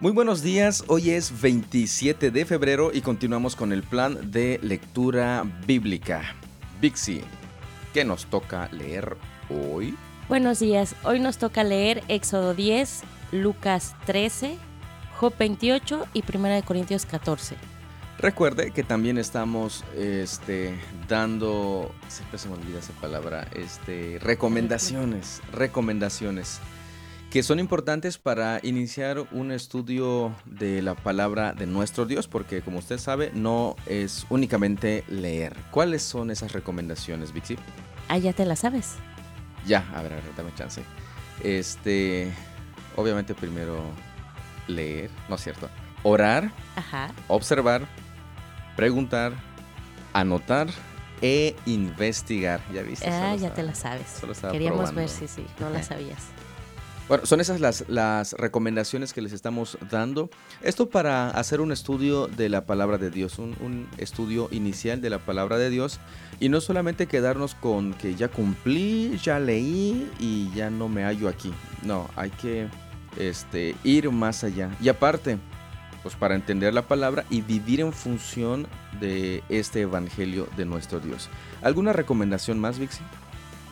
Muy buenos días, hoy es 27 de febrero y continuamos con el plan de lectura bíblica. Bixi, ¿qué nos toca leer hoy? Buenos días, hoy nos toca leer Éxodo 10, Lucas 13, Job 28 y 1 Corintios 14. Recuerde que también estamos este, dando, siempre se me olvida esa palabra, este, recomendaciones, recomendaciones que son importantes para iniciar un estudio de la palabra de nuestro Dios, porque como usted sabe, no es únicamente leer. ¿Cuáles son esas recomendaciones, Vixi? Ah, ya te las sabes. Ya, a ver, a ver, dame chance. Este, obviamente primero leer, ¿no es cierto? Orar, Ajá. observar, preguntar, anotar e investigar. ¿Ya viste? Ah, ya te las sabes. solo estaba Queríamos probando. ver si sí, no las sabías. Bueno, son esas las, las recomendaciones que les estamos dando. Esto para hacer un estudio de la palabra de Dios, un, un estudio inicial de la palabra de Dios. Y no solamente quedarnos con que ya cumplí, ya leí y ya no me hallo aquí. No, hay que este, ir más allá. Y aparte, pues para entender la palabra y vivir en función de este evangelio de nuestro Dios. ¿Alguna recomendación más, Vixi?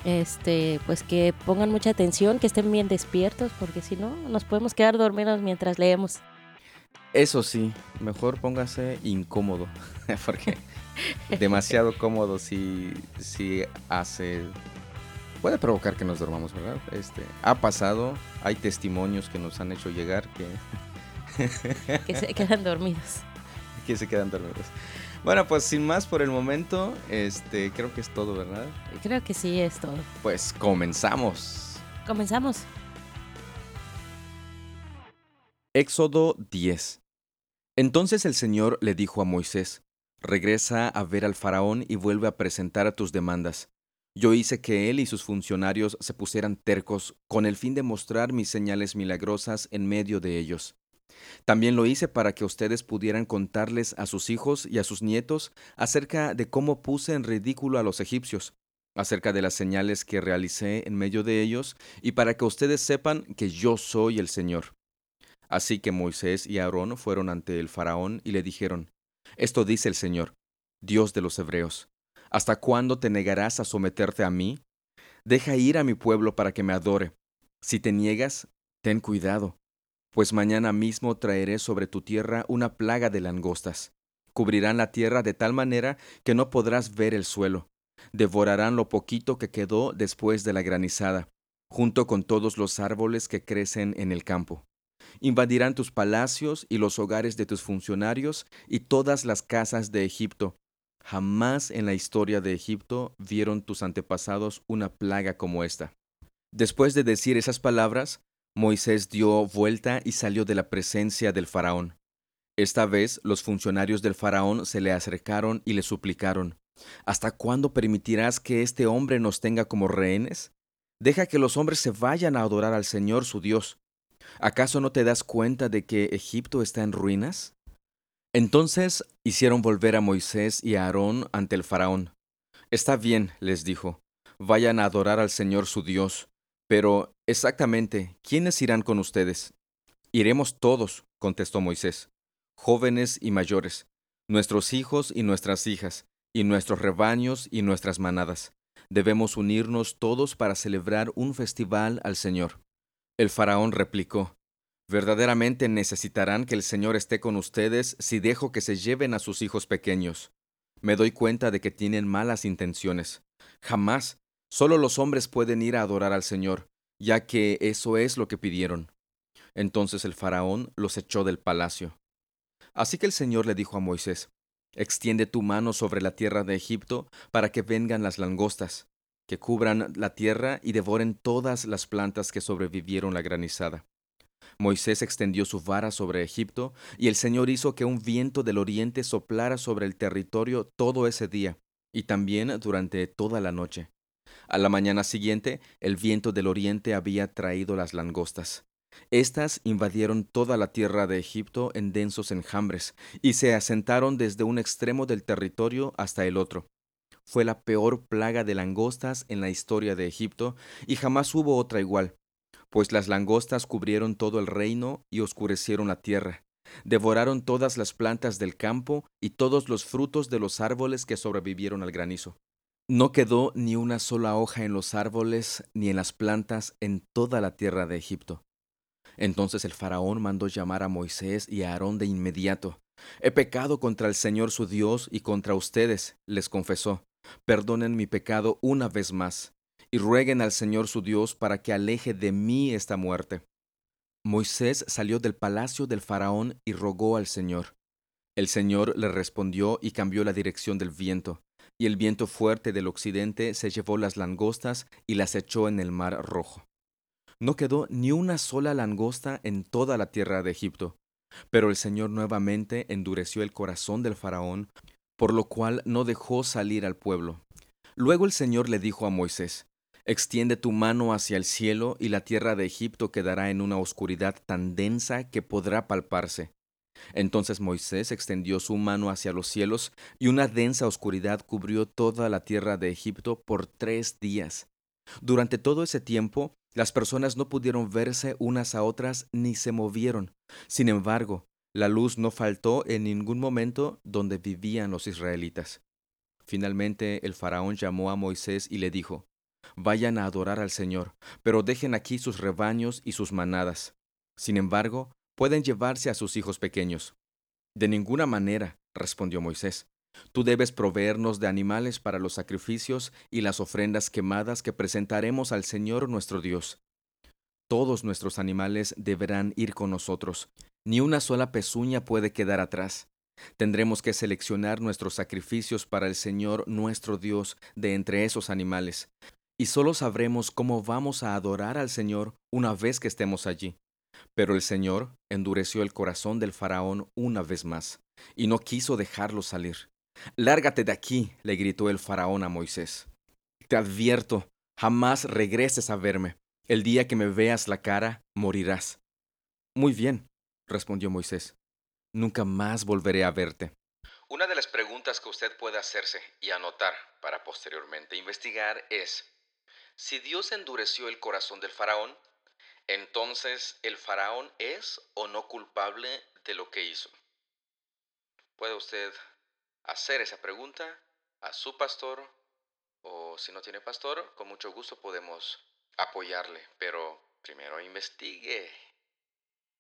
Este, pues que pongan mucha atención, que estén bien despiertos, porque si no, nos podemos quedar dormidos mientras leemos. Eso sí, mejor póngase incómodo, porque demasiado cómodo si, si hace... Puede provocar que nos dormamos, ¿verdad? Este, ha pasado, hay testimonios que nos han hecho llegar que, Que se quedan dormidos. que se quedan dormidos. Bueno, pues sin más por el momento, este, creo que es todo, ¿verdad? Creo que sí es todo. Pues comenzamos. Comenzamos. Éxodo 10 Entonces el Señor le dijo a Moisés, Regresa a ver al faraón y vuelve a presentar a tus demandas. Yo hice que él y sus funcionarios se pusieran tercos con el fin de mostrar mis señales milagrosas en medio de ellos. También lo hice para que ustedes pudieran contarles a sus hijos y a sus nietos acerca de cómo puse en ridículo a los egipcios, acerca de las señales que realicé en medio de ellos, y para que ustedes sepan que yo soy el Señor. Así que Moisés y Aarón fueron ante el faraón y le dijeron, Esto dice el Señor, Dios de los Hebreos, ¿hasta cuándo te negarás a someterte a mí? Deja ir a mi pueblo para que me adore. Si te niegas, ten cuidado, pues mañana mismo traeré sobre tu tierra una plaga de langostas. Cubrirán la tierra de tal manera que no podrás ver el suelo. Devorarán lo poquito que quedó después de la granizada, junto con todos los árboles que crecen en el campo. Invadirán tus palacios y los hogares de tus funcionarios y todas las casas de Egipto. Jamás en la historia de Egipto vieron tus antepasados una plaga como esta. Después de decir esas palabras, Moisés dio vuelta y salió de la presencia del faraón. Esta vez los funcionarios del faraón se le acercaron y le suplicaron, ¿Hasta cuándo permitirás que este hombre nos tenga como rehenes? Deja que los hombres se vayan a adorar al Señor su Dios. ¿Acaso no te das cuenta de que Egipto está en ruinas? Entonces hicieron volver a Moisés y a Aarón ante el faraón. Está bien, les dijo, vayan a adorar al Señor su Dios. Pero, exactamente, ¿quiénes irán con ustedes? Iremos todos, contestó Moisés, jóvenes y mayores, nuestros hijos y nuestras hijas, y nuestros rebaños y nuestras manadas. Debemos unirnos todos para celebrar un festival al Señor. El faraón replicó, Verdaderamente necesitarán que el Señor esté con ustedes si dejo que se lleven a sus hijos pequeños. Me doy cuenta de que tienen malas intenciones. Jamás. Solo los hombres pueden ir a adorar al Señor, ya que eso es lo que pidieron. Entonces el faraón los echó del palacio. Así que el Señor le dijo a Moisés, Extiende tu mano sobre la tierra de Egipto para que vengan las langostas, que cubran la tierra y devoren todas las plantas que sobrevivieron la granizada. Moisés extendió su vara sobre Egipto, y el Señor hizo que un viento del oriente soplara sobre el territorio todo ese día, y también durante toda la noche. A la mañana siguiente, el viento del oriente había traído las langostas. Estas invadieron toda la tierra de Egipto en densos enjambres, y se asentaron desde un extremo del territorio hasta el otro. Fue la peor plaga de langostas en la historia de Egipto, y jamás hubo otra igual. pues las langostas cubrieron todo el reino y oscurecieron la tierra. Devoraron todas las plantas del campo y todos los frutos de los árboles que sobrevivieron al granizo. No quedó ni una sola hoja en los árboles ni en las plantas en toda la tierra de Egipto. Entonces el faraón mandó llamar a Moisés y a Aarón de inmediato. He pecado contra el Señor su Dios y contra ustedes, les confesó. Perdonen mi pecado una vez más, y rueguen al Señor su Dios para que aleje de mí esta muerte. Moisés salió del palacio del faraón y rogó al Señor. El Señor le respondió y cambió la dirección del viento, y el viento fuerte del occidente se llevó las langostas y las echó en el mar rojo. No quedó ni una sola langosta en toda la tierra de Egipto, pero el Señor nuevamente endureció el corazón del faraón, por lo cual no dejó salir al pueblo. Luego el Señor le dijo a Moisés, Extiende tu mano hacia el cielo y la tierra de Egipto quedará en una oscuridad tan densa que podrá palparse. Entonces Moisés extendió su mano hacia los cielos y una densa oscuridad cubrió toda la tierra de Egipto por tres días. Durante todo ese tiempo, las personas no pudieron verse unas a otras ni se movieron. Sin embargo, la luz no faltó en ningún momento donde vivían los israelitas. Finalmente el faraón llamó a Moisés y le dijo, Vayan a adorar al Señor, pero dejen aquí sus rebaños y sus manadas. Sin embargo, pueden llevarse a sus hijos pequeños. De ninguna manera, respondió Moisés. Tú debes proveernos de animales para los sacrificios y las ofrendas quemadas que presentaremos al Señor nuestro Dios. Todos nuestros animales deberán ir con nosotros. Ni una sola pezuña puede quedar atrás. Tendremos que seleccionar nuestros sacrificios para el Señor nuestro Dios de entre esos animales, y solo sabremos cómo vamos a adorar al Señor una vez que estemos allí. Pero el Señor endureció el corazón del faraón una vez más, y no quiso dejarlo salir. Lárgate de aquí, le gritó el faraón a Moisés. Te advierto, jamás regreses a verme. El día que me veas la cara, morirás. Muy bien, respondió Moisés. Nunca más volveré a verte. Una de las preguntas que usted puede hacerse y anotar para posteriormente investigar es, si Dios endureció el corazón del faraón, entonces el faraón es o no culpable de lo que hizo. Puede usted hacer esa pregunta a su pastor o si no tiene pastor, con mucho gusto podemos apoyarle, pero primero investigue.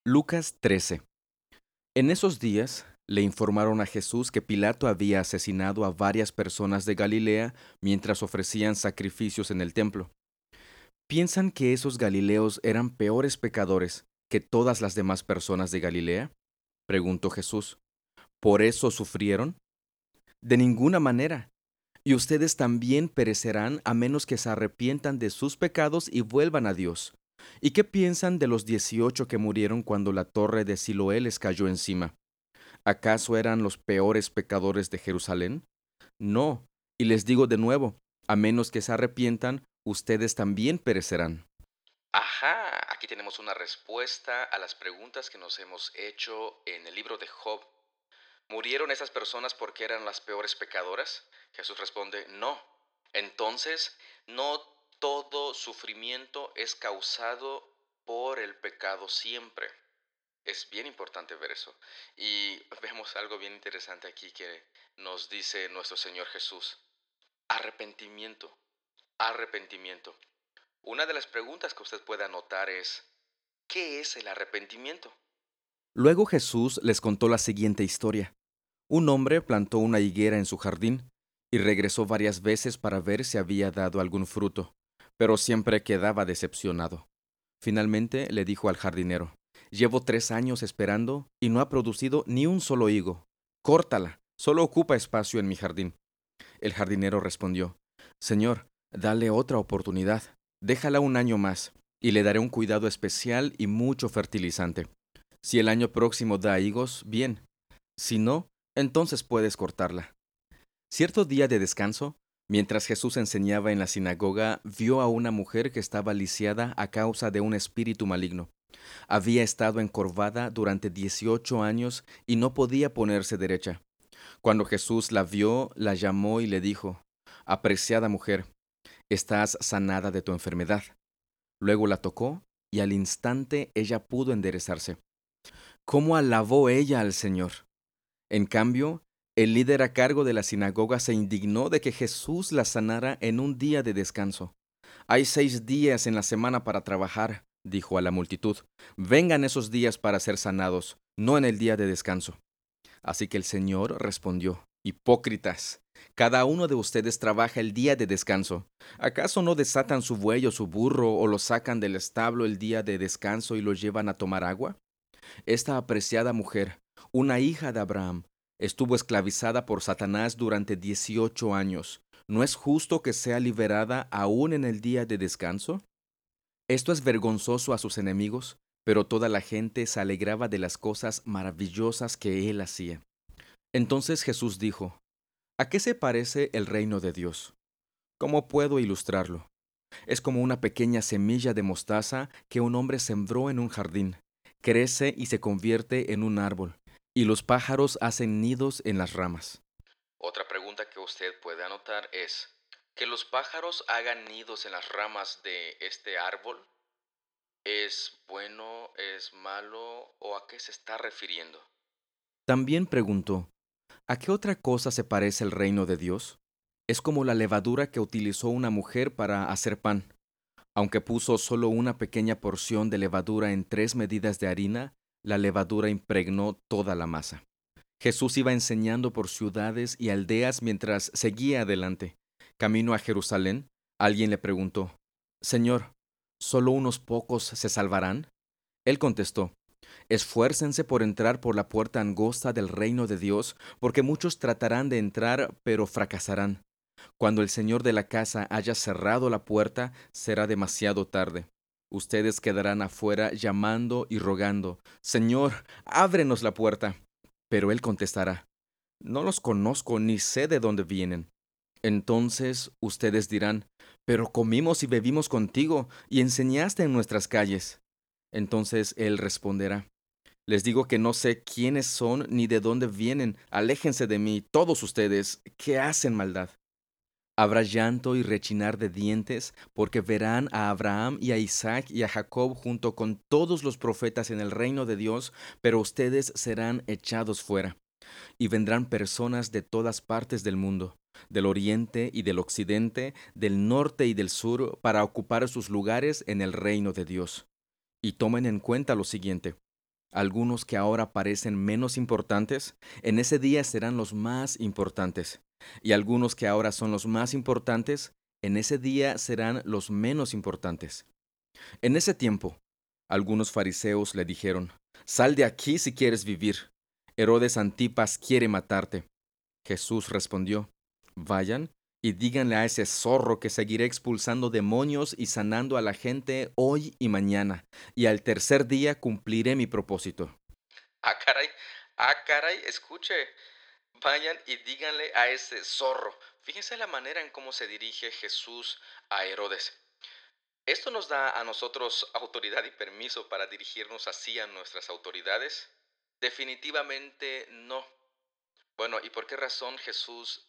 Lucas 13. En esos días le informaron a Jesús que Pilato había asesinado a varias personas de Galilea mientras ofrecían sacrificios en el templo. ¿Piensan que esos galileos eran peores pecadores que todas las demás personas de Galilea? preguntó Jesús. ¿Por eso sufrieron? De ninguna manera. Y ustedes también perecerán a menos que se arrepientan de sus pecados y vuelvan a Dios. ¿Y qué piensan de los dieciocho que murieron cuando la torre de Siloé les cayó encima? ¿Acaso eran los peores pecadores de Jerusalén? No, y les digo de nuevo, a menos que se arrepientan, ustedes también perecerán. Ajá, aquí tenemos una respuesta a las preguntas que nos hemos hecho en el libro de Job. ¿Murieron esas personas porque eran las peores pecadoras? Jesús responde, no. Entonces, no todo sufrimiento es causado por el pecado siempre. Es bien importante ver eso. Y vemos algo bien interesante aquí que nos dice nuestro Señor Jesús. Arrepentimiento. Arrepentimiento. Una de las preguntas que usted puede anotar es, ¿qué es el arrepentimiento? Luego Jesús les contó la siguiente historia. Un hombre plantó una higuera en su jardín y regresó varias veces para ver si había dado algún fruto, pero siempre quedaba decepcionado. Finalmente le dijo al jardinero, Llevo tres años esperando y no ha producido ni un solo higo. Córtala, solo ocupa espacio en mi jardín. El jardinero respondió, Señor, dale otra oportunidad, déjala un año más, y le daré un cuidado especial y mucho fertilizante. Si el año próximo da higos, bien. Si no, entonces puedes cortarla. Cierto día de descanso, mientras Jesús enseñaba en la sinagoga, vio a una mujer que estaba lisiada a causa de un espíritu maligno. Había estado encorvada durante dieciocho años y no podía ponerse derecha. Cuando Jesús la vio, la llamó y le dijo, Apreciada mujer, estás sanada de tu enfermedad. Luego la tocó y al instante ella pudo enderezarse. ¿Cómo alabó ella al Señor? En cambio, el líder a cargo de la sinagoga se indignó de que Jesús la sanara en un día de descanso. Hay seis días en la semana para trabajar, dijo a la multitud. Vengan esos días para ser sanados, no en el día de descanso. Así que el Señor respondió, Hipócritas, cada uno de ustedes trabaja el día de descanso. ¿Acaso no desatan su buey o su burro o lo sacan del establo el día de descanso y lo llevan a tomar agua? Esta apreciada mujer, una hija de Abraham, estuvo esclavizada por Satanás durante dieciocho años. ¿No es justo que sea liberada aún en el día de descanso? Esto es vergonzoso a sus enemigos, pero toda la gente se alegraba de las cosas maravillosas que él hacía. Entonces Jesús dijo, ¿A qué se parece el reino de Dios? ¿Cómo puedo ilustrarlo? Es como una pequeña semilla de mostaza que un hombre sembró en un jardín crece y se convierte en un árbol, y los pájaros hacen nidos en las ramas. Otra pregunta que usted puede anotar es, ¿que los pájaros hagan nidos en las ramas de este árbol? ¿Es bueno, es malo o a qué se está refiriendo? También preguntó, ¿a qué otra cosa se parece el reino de Dios? Es como la levadura que utilizó una mujer para hacer pan. Aunque puso solo una pequeña porción de levadura en tres medidas de harina, la levadura impregnó toda la masa. Jesús iba enseñando por ciudades y aldeas mientras seguía adelante. Camino a Jerusalén, alguien le preguntó, Señor, ¿solo unos pocos se salvarán? Él contestó, Esfuércense por entrar por la puerta angosta del reino de Dios, porque muchos tratarán de entrar, pero fracasarán. Cuando el señor de la casa haya cerrado la puerta, será demasiado tarde. Ustedes quedarán afuera llamando y rogando, Señor, ábrenos la puerta. Pero él contestará, No los conozco ni sé de dónde vienen. Entonces ustedes dirán, Pero comimos y bebimos contigo y enseñaste en nuestras calles. Entonces él responderá, Les digo que no sé quiénes son ni de dónde vienen. Aléjense de mí, todos ustedes, que hacen maldad. Habrá llanto y rechinar de dientes, porque verán a Abraham y a Isaac y a Jacob junto con todos los profetas en el reino de Dios, pero ustedes serán echados fuera. Y vendrán personas de todas partes del mundo, del oriente y del occidente, del norte y del sur, para ocupar sus lugares en el reino de Dios. Y tomen en cuenta lo siguiente. Algunos que ahora parecen menos importantes, en ese día serán los más importantes y algunos que ahora son los más importantes, en ese día serán los menos importantes. En ese tiempo, algunos fariseos le dijeron, Sal de aquí si quieres vivir. Herodes Antipas quiere matarte. Jesús respondió, Vayan y díganle a ese zorro que seguiré expulsando demonios y sanando a la gente hoy y mañana, y al tercer día cumpliré mi propósito. Ah, caray, ah, caray, escuche, Vayan y díganle a ese zorro. Fíjense la manera en cómo se dirige Jesús a Herodes. ¿Esto nos da a nosotros autoridad y permiso para dirigirnos así a nuestras autoridades? Definitivamente no. Bueno, ¿y por qué razón Jesús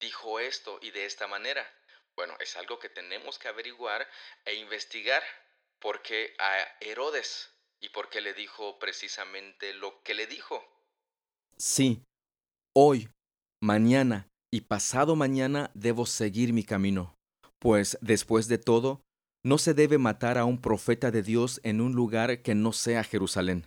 dijo esto y de esta manera? Bueno, es algo que tenemos que averiguar e investigar. ¿Por qué a Herodes? ¿Y por qué le dijo precisamente lo que le dijo? Sí, Hoy, mañana y pasado mañana debo seguir mi camino, pues después de todo, no se debe matar a un profeta de Dios en un lugar que no sea Jerusalén.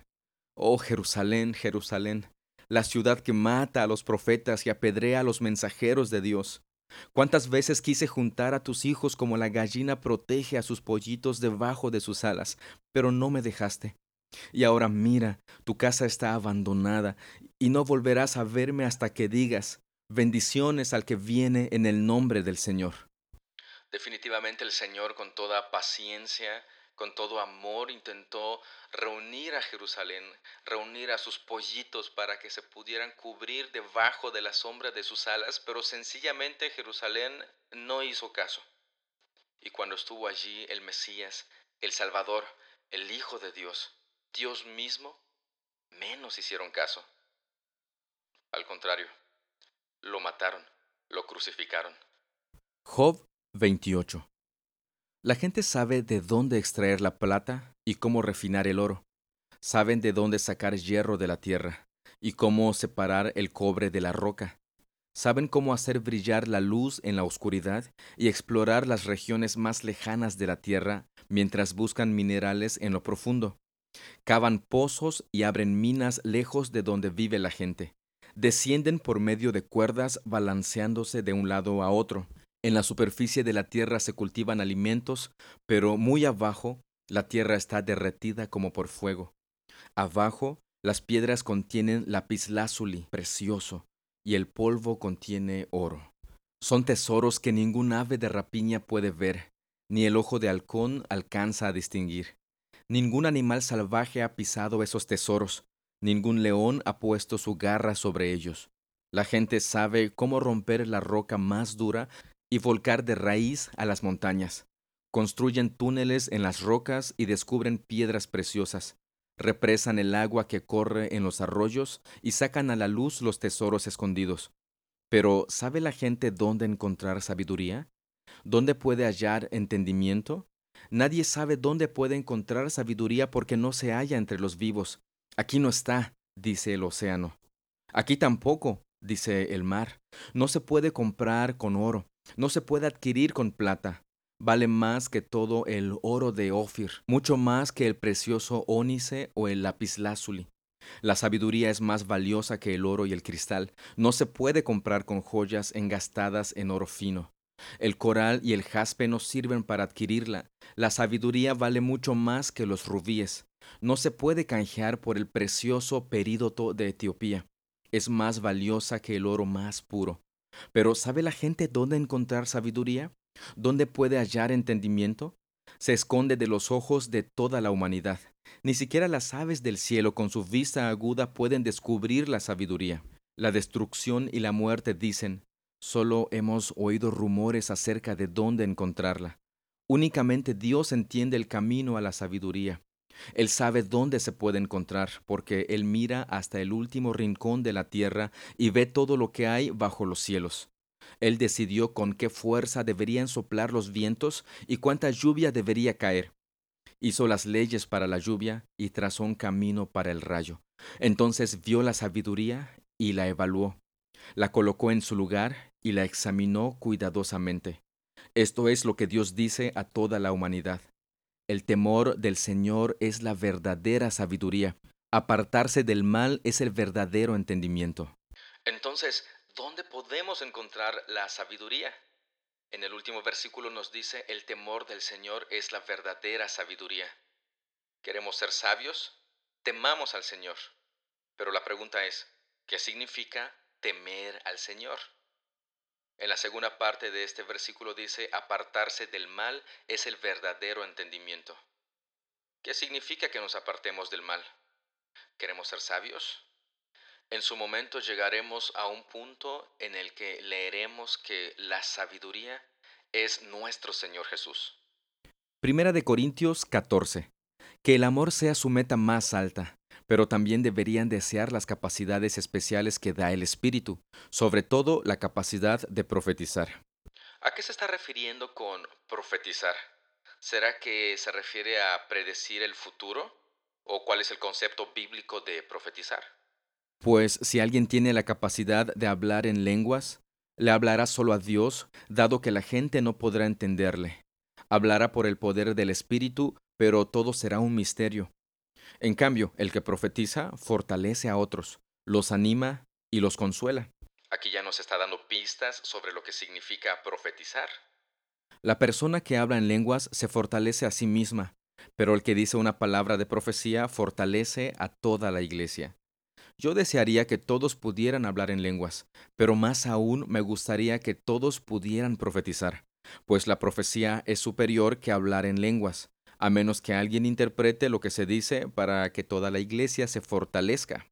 Oh Jerusalén, Jerusalén, la ciudad que mata a los profetas y apedrea a los mensajeros de Dios. ¿Cuántas veces quise juntar a tus hijos como la gallina protege a sus pollitos debajo de sus alas, pero no me dejaste? Y ahora mira, tu casa está abandonada y no volverás a verme hasta que digas, bendiciones al que viene en el nombre del Señor. Definitivamente el Señor con toda paciencia, con todo amor intentó reunir a Jerusalén, reunir a sus pollitos para que se pudieran cubrir debajo de la sombra de sus alas, pero sencillamente Jerusalén no hizo caso. Y cuando estuvo allí el Mesías, el Salvador, el Hijo de Dios, Dios mismo, menos hicieron caso. Al contrario, lo mataron, lo crucificaron. Job 28. La gente sabe de dónde extraer la plata y cómo refinar el oro. Saben de dónde sacar hierro de la tierra y cómo separar el cobre de la roca. Saben cómo hacer brillar la luz en la oscuridad y explorar las regiones más lejanas de la tierra mientras buscan minerales en lo profundo. Cavan pozos y abren minas lejos de donde vive la gente. Descienden por medio de cuerdas balanceándose de un lado a otro. En la superficie de la tierra se cultivan alimentos, pero muy abajo la tierra está derretida como por fuego. Abajo las piedras contienen lapislázuli precioso y el polvo contiene oro. Son tesoros que ningún ave de rapiña puede ver, ni el ojo de halcón alcanza a distinguir. Ningún animal salvaje ha pisado esos tesoros, ningún león ha puesto su garra sobre ellos. La gente sabe cómo romper la roca más dura y volcar de raíz a las montañas. Construyen túneles en las rocas y descubren piedras preciosas. Represan el agua que corre en los arroyos y sacan a la luz los tesoros escondidos. Pero ¿sabe la gente dónde encontrar sabiduría? ¿Dónde puede hallar entendimiento? Nadie sabe dónde puede encontrar sabiduría porque no se halla entre los vivos. Aquí no está, dice el océano. Aquí tampoco, dice el mar. No se puede comprar con oro, no se puede adquirir con plata. Vale más que todo el oro de Ofir, mucho más que el precioso ónice o el lapislázuli. La sabiduría es más valiosa que el oro y el cristal. No se puede comprar con joyas engastadas en oro fino. El coral y el jaspe no sirven para adquirirla. La sabiduría vale mucho más que los rubíes. No se puede canjear por el precioso perídoto de Etiopía. Es más valiosa que el oro más puro. Pero ¿sabe la gente dónde encontrar sabiduría? ¿Dónde puede hallar entendimiento? Se esconde de los ojos de toda la humanidad. Ni siquiera las aves del cielo con su vista aguda pueden descubrir la sabiduría. La destrucción y la muerte dicen, Solo hemos oído rumores acerca de dónde encontrarla. Únicamente Dios entiende el camino a la sabiduría. Él sabe dónde se puede encontrar, porque Él mira hasta el último rincón de la tierra y ve todo lo que hay bajo los cielos. Él decidió con qué fuerza deberían soplar los vientos y cuánta lluvia debería caer. Hizo las leyes para la lluvia y trazó un camino para el rayo. Entonces vio la sabiduría y la evaluó. La colocó en su lugar y la examinó cuidadosamente. Esto es lo que Dios dice a toda la humanidad. El temor del Señor es la verdadera sabiduría. Apartarse del mal es el verdadero entendimiento. Entonces, ¿dónde podemos encontrar la sabiduría? En el último versículo nos dice, el temor del Señor es la verdadera sabiduría. ¿Queremos ser sabios? Temamos al Señor. Pero la pregunta es, ¿qué significa temer al Señor? En la segunda parte de este versículo dice, apartarse del mal es el verdadero entendimiento. ¿Qué significa que nos apartemos del mal? ¿Queremos ser sabios? En su momento llegaremos a un punto en el que leeremos que la sabiduría es nuestro Señor Jesús. Primera de Corintios 14. Que el amor sea su meta más alta pero también deberían desear las capacidades especiales que da el Espíritu, sobre todo la capacidad de profetizar. ¿A qué se está refiriendo con profetizar? ¿Será que se refiere a predecir el futuro? ¿O cuál es el concepto bíblico de profetizar? Pues si alguien tiene la capacidad de hablar en lenguas, le hablará solo a Dios, dado que la gente no podrá entenderle. Hablará por el poder del Espíritu, pero todo será un misterio. En cambio, el que profetiza fortalece a otros, los anima y los consuela. Aquí ya nos está dando pistas sobre lo que significa profetizar. La persona que habla en lenguas se fortalece a sí misma, pero el que dice una palabra de profecía fortalece a toda la iglesia. Yo desearía que todos pudieran hablar en lenguas, pero más aún me gustaría que todos pudieran profetizar, pues la profecía es superior que hablar en lenguas a menos que alguien interprete lo que se dice para que toda la iglesia se fortalezca.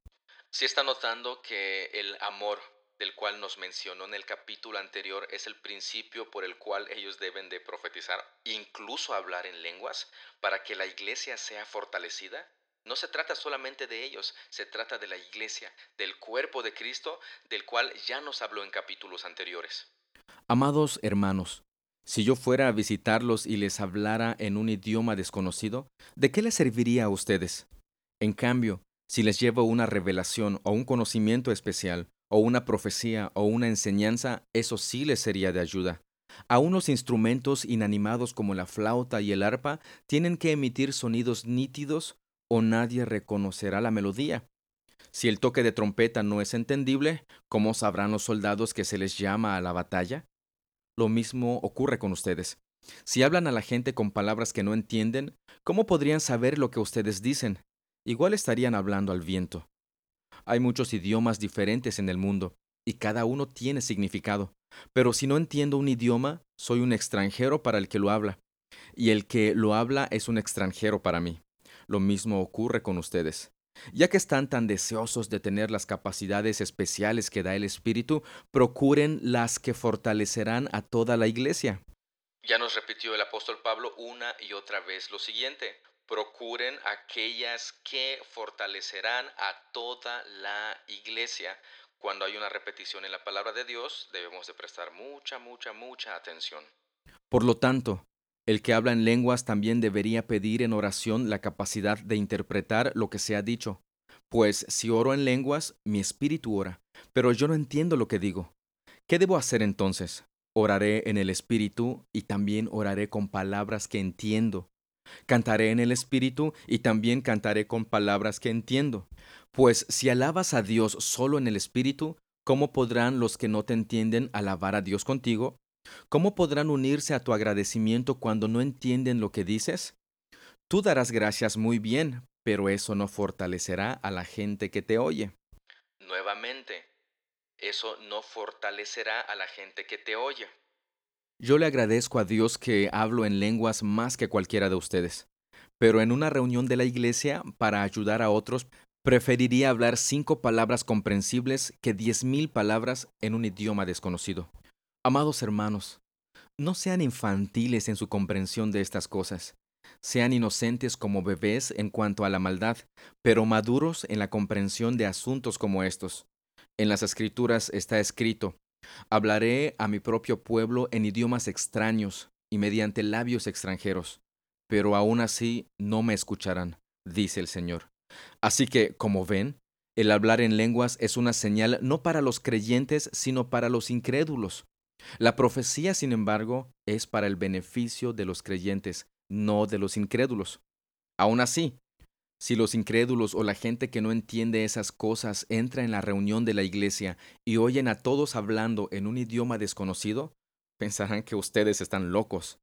Si está notando que el amor del cual nos mencionó en el capítulo anterior es el principio por el cual ellos deben de profetizar, incluso hablar en lenguas, para que la iglesia sea fortalecida. No se trata solamente de ellos, se trata de la iglesia, del cuerpo de Cristo, del cual ya nos habló en capítulos anteriores. Amados hermanos, Si yo fuera a visitarlos y les hablara en un idioma desconocido, ¿de qué les serviría a ustedes? En cambio, si les llevo una revelación o un conocimiento especial, o una profecía o una enseñanza, eso sí les sería de ayuda. Aún los instrumentos inanimados como la flauta y el arpa tienen que emitir sonidos nítidos o nadie reconocerá la melodía. Si el toque de trompeta no es entendible, ¿cómo sabrán los soldados que se les llama a la batalla? Lo mismo ocurre con ustedes. Si hablan a la gente con palabras que no entienden, ¿cómo podrían saber lo que ustedes dicen? Igual estarían hablando al viento. Hay muchos idiomas diferentes en el mundo, y cada uno tiene significado. Pero si no entiendo un idioma, soy un extranjero para el que lo habla, y el que lo habla es un extranjero para mí. Lo mismo ocurre con ustedes. Ya que están tan deseosos de tener las capacidades especiales que da el Espíritu, procuren las que fortalecerán a toda la iglesia. Ya nos repitió el apóstol Pablo una y otra vez lo siguiente. Procuren aquellas que fortalecerán a toda la iglesia. Cuando hay una repetición en la palabra de Dios, debemos de prestar mucha, mucha, mucha atención. Por lo tanto, el que habla en lenguas también debería pedir en oración la capacidad de interpretar lo que se ha dicho. Pues si oro en lenguas, mi espíritu ora, pero yo no entiendo lo que digo. ¿Qué debo hacer entonces? Oraré en el espíritu y también oraré con palabras que entiendo. Cantaré en el espíritu y también cantaré con palabras que entiendo. Pues si alabas a Dios solo en el Espíritu, ¿cómo podrán los que no te entienden alabar a Dios contigo? ¿Cómo podrán unirse a tu agradecimiento cuando no entienden lo que dices? Tú darás gracias muy bien, pero eso no fortalecerá a la gente que te oye. Nuevamente, eso no fortalecerá a la gente que te oye. Yo le agradezco a Dios que hablo en lenguas más que cualquiera de ustedes, pero en una reunión de la iglesia, para ayudar a otros, Preferiría hablar cinco palabras comprensibles que diez mil palabras en un idioma desconocido. Amados hermanos, no sean infantiles en su comprensión de estas cosas. Sean inocentes como bebés en cuanto a la maldad, pero maduros en la comprensión de asuntos como estos. En las escrituras está escrito, Hablaré a mi propio pueblo en idiomas extraños y mediante labios extranjeros, pero aún así no me escucharán, dice el Señor. Así que, como ven, el hablar en lenguas es una señal no para los creyentes, sino para los incrédulos. La profecía, sin embargo, es para el beneficio de los creyentes, no de los incrédulos. Aún así, si los incrédulos o la gente que no entiende esas cosas entra en la reunión de la iglesia y oyen a todos hablando en un idioma desconocido, pensarán que ustedes están locos.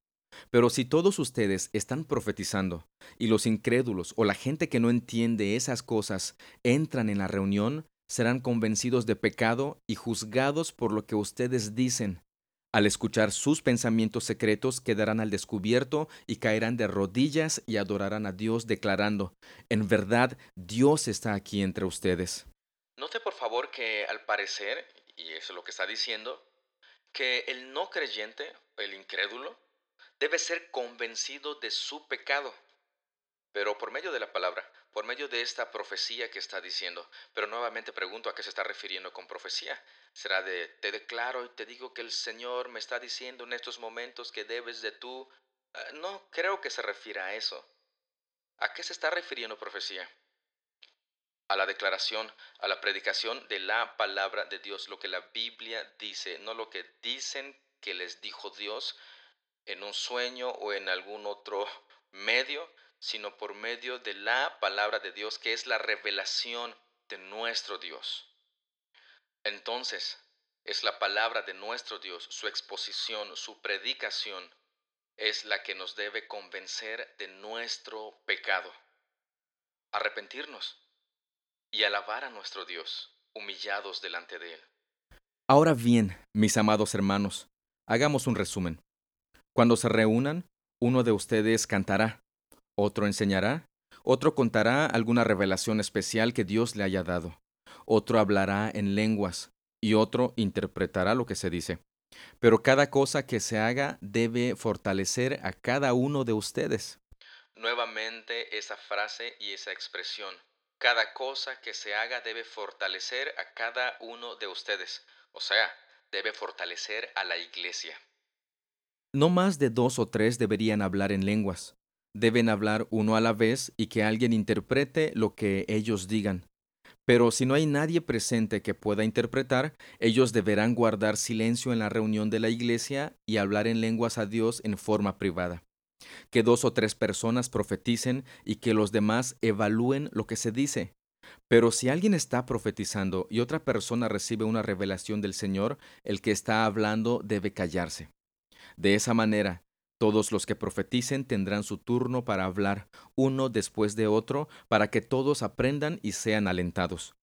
Pero si todos ustedes están profetizando y los incrédulos o la gente que no entiende esas cosas entran en la reunión, serán convencidos de pecado y juzgados por lo que ustedes dicen. Al escuchar sus pensamientos secretos quedarán al descubierto y caerán de rodillas y adorarán a Dios declarando, en verdad Dios está aquí entre ustedes. Note por favor que al parecer, y eso es lo que está diciendo, que el no creyente, el incrédulo, debe ser convencido de su pecado. Pero por medio de la palabra, por medio de esta profecía que está diciendo. Pero nuevamente pregunto a qué se está refiriendo con profecía. ¿Será de te declaro y te digo que el Señor me está diciendo en estos momentos que debes de tú? Ah, no creo que se refiera a eso. ¿A qué se está refiriendo profecía? A la declaración, a la predicación de la palabra de Dios, lo que la Biblia dice, no lo que dicen que les dijo Dios, en un sueño o en algún otro medio, sino por medio de la palabra de Dios, que es la revelación de nuestro Dios. Entonces, es la palabra de nuestro Dios, su exposición, su predicación, es la que nos debe convencer de nuestro pecado, arrepentirnos y alabar a nuestro Dios, humillados delante de Él. Ahora bien, mis amados hermanos, hagamos un resumen. Cuando se reúnan, uno de ustedes cantará, otro enseñará, otro contará alguna revelación especial que Dios le haya dado, otro hablará en lenguas y otro interpretará lo que se dice. Pero cada cosa que se haga debe fortalecer a cada uno de ustedes. Nuevamente esa frase y esa expresión. Cada cosa que se haga debe fortalecer a cada uno de ustedes. O sea, debe fortalecer a la iglesia. No más de dos o tres deberían hablar en lenguas. Deben hablar uno a la vez y que alguien interprete lo que ellos digan. Pero si no hay nadie presente que pueda interpretar, ellos deberán guardar silencio en la reunión de la iglesia y hablar en lenguas a Dios en forma privada. Que dos o tres personas profeticen y que los demás evalúen lo que se dice. Pero si alguien está profetizando y otra persona recibe una revelación del Señor, el que está hablando debe callarse. De esa manera, todos los que profeticen tendrán su turno para hablar, uno después de otro, para que todos aprendan y sean alentados.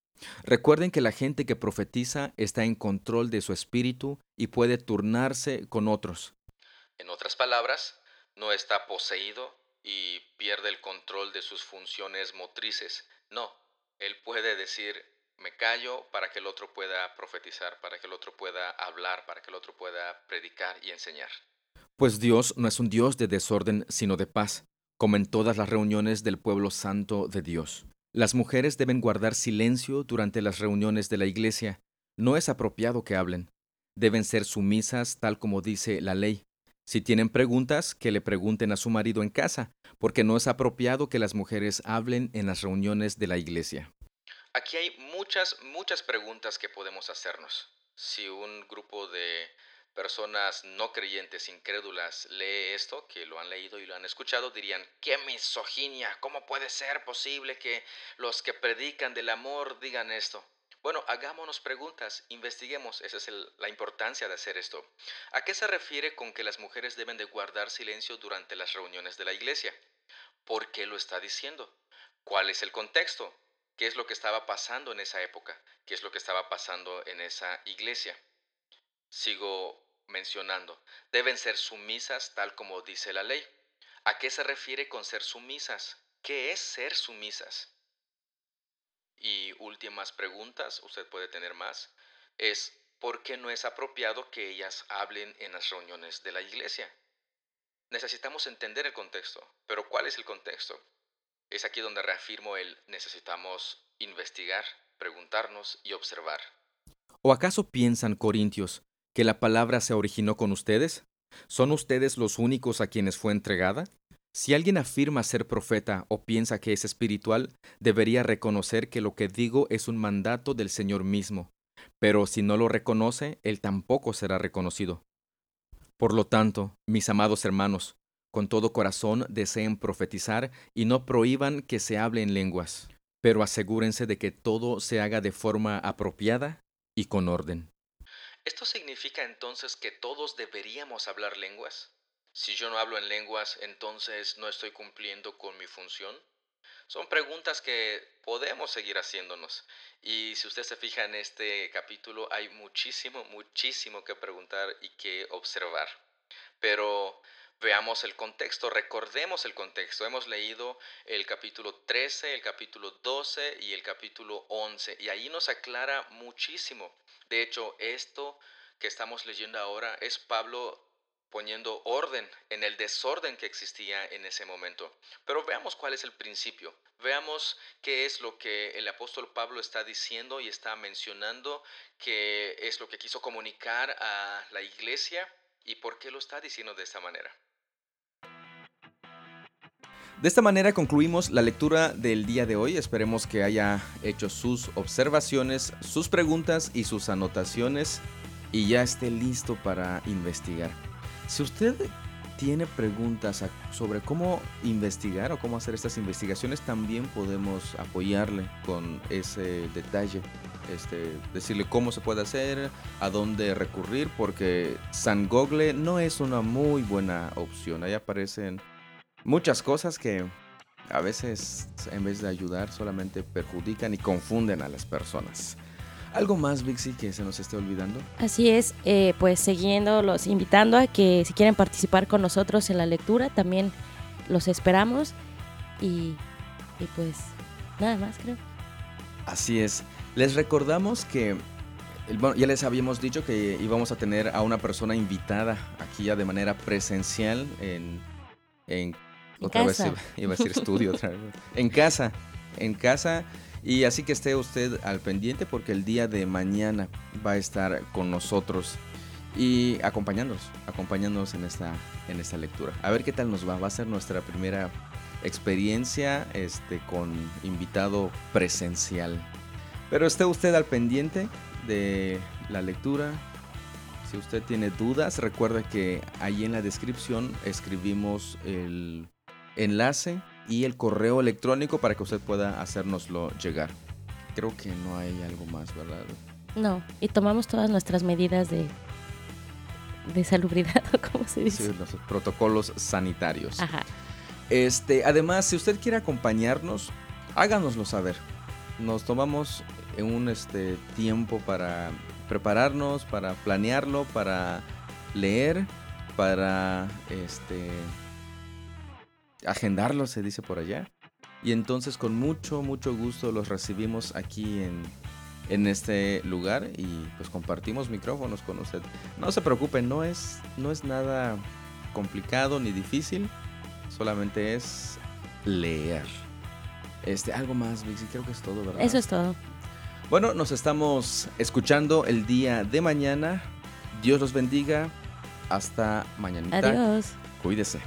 Recuerden que la gente que profetiza está en control de su espíritu y puede turnarse con otros. En otras palabras, no está poseído y pierde el control de sus funciones motrices. No, él puede decir, me callo para que el otro pueda profetizar, para que el otro pueda hablar, para que el otro pueda predicar y enseñar. Pues Dios no es un Dios de desorden, sino de paz, como en todas las reuniones del pueblo santo de Dios. Las mujeres deben guardar silencio durante las reuniones de la iglesia. No es apropiado que hablen. Deben ser sumisas tal como dice la ley. Si tienen preguntas, que le pregunten a su marido en casa, porque no es apropiado que las mujeres hablen en las reuniones de la iglesia. Aquí hay muchas, muchas preguntas que podemos hacernos. Si un grupo de personas no creyentes, incrédulas, lee esto, que lo han leído y lo han escuchado, dirían, qué misoginia, ¿cómo puede ser posible que los que predican del amor digan esto? Bueno, hagámonos preguntas, investiguemos, esa es la importancia de hacer esto. ¿A qué se refiere con que las mujeres deben de guardar silencio durante las reuniones de la iglesia? ¿Por qué lo está diciendo? ¿Cuál es el contexto? ¿Qué es lo que estaba pasando en esa época? ¿Qué es lo que estaba pasando en esa iglesia? Sigo mencionando, deben ser sumisas tal como dice la ley. ¿A qué se refiere con ser sumisas? ¿Qué es ser sumisas? Y últimas preguntas, usted puede tener más, es ¿por qué no es apropiado que ellas hablen en las reuniones de la iglesia? Necesitamos entender el contexto, pero ¿cuál es el contexto? Es aquí donde reafirmo el necesitamos investigar, preguntarnos y observar. ¿O acaso piensan, Corintios, que la palabra se originó con ustedes? ¿Son ustedes los únicos a quienes fue entregada? Si alguien afirma ser profeta o piensa que es espiritual, debería reconocer que lo que digo es un mandato del Señor mismo. Pero si no lo reconoce, él tampoco será reconocido. Por lo tanto, mis amados hermanos, con todo corazón deseen profetizar y no prohíban que se hable en lenguas, pero asegúrense de que todo se haga de forma apropiada y con orden. ¿Esto significa entonces que todos deberíamos hablar lenguas? Si yo no hablo en lenguas, entonces no estoy cumpliendo con mi función. Son preguntas que podemos seguir haciéndonos. Y si usted se fija en este capítulo, hay muchísimo, muchísimo que preguntar y que observar. Pero veamos el contexto, recordemos el contexto. Hemos leído el capítulo 13, el capítulo 12 y el capítulo 11 y ahí nos aclara muchísimo. De hecho, esto que estamos leyendo ahora es Pablo poniendo orden en el desorden que existía en ese momento. Pero veamos cuál es el principio. Veamos qué es lo que el apóstol Pablo está diciendo y está mencionando, qué es lo que quiso comunicar a la iglesia y por qué lo está diciendo de esta manera. De esta manera concluimos la lectura del día de hoy. Esperemos que haya hecho sus observaciones, sus preguntas y sus anotaciones y ya esté listo para investigar. Si usted tiene preguntas sobre cómo investigar o cómo hacer estas investigaciones, también podemos apoyarle con ese detalle. Este, decirle cómo se puede hacer, a dónde recurrir, porque San no es una muy buena opción. Ahí aparecen muchas cosas que a veces en vez de ayudar solamente perjudican y confunden a las personas. ¿Algo más, Vixi, que se nos esté olvidando? Así es, eh, pues siguiéndolos, invitando a que si quieren participar con nosotros en la lectura, también los esperamos. Y, y pues nada más, creo. Así es. Les recordamos que bueno, ya les habíamos dicho que íbamos a tener a una persona invitada aquí ya de manera presencial en, en, otra vez iba a decir estudio otra vez. En casa, en casa y así que esté usted al pendiente porque el día de mañana va a estar con nosotros. y acompañándonos, acompañándonos en esta, en esta lectura. A ver qué tal nos va. Va a ser nuestra primera experiencia este, con invitado presencial. Pero esté usted al pendiente de la lectura. Si usted tiene dudas, recuerda que ahí en la descripción escribimos el enlace y el correo electrónico para que usted pueda hacérnoslo llegar. Creo que no hay algo más, ¿verdad? No, y tomamos todas nuestras medidas de, de salubridad, o como se dice. Sí, los protocolos sanitarios. Ajá. Este, además, si usted quiere acompañarnos, háganoslo saber. Nos tomamos un este, tiempo para prepararnos, para planearlo, para leer, para este, agendarlo, se dice por allá. Y entonces con mucho, mucho gusto los recibimos aquí en, en este lugar y pues compartimos micrófonos con usted. No se preocupe, no es, no es nada complicado ni difícil, solamente es leer. Este, algo más, Vixi, creo que es todo, ¿verdad? Eso es todo. Bueno, nos estamos escuchando el día de mañana. Dios los bendiga. Hasta mañana. Adiós. Cuídese.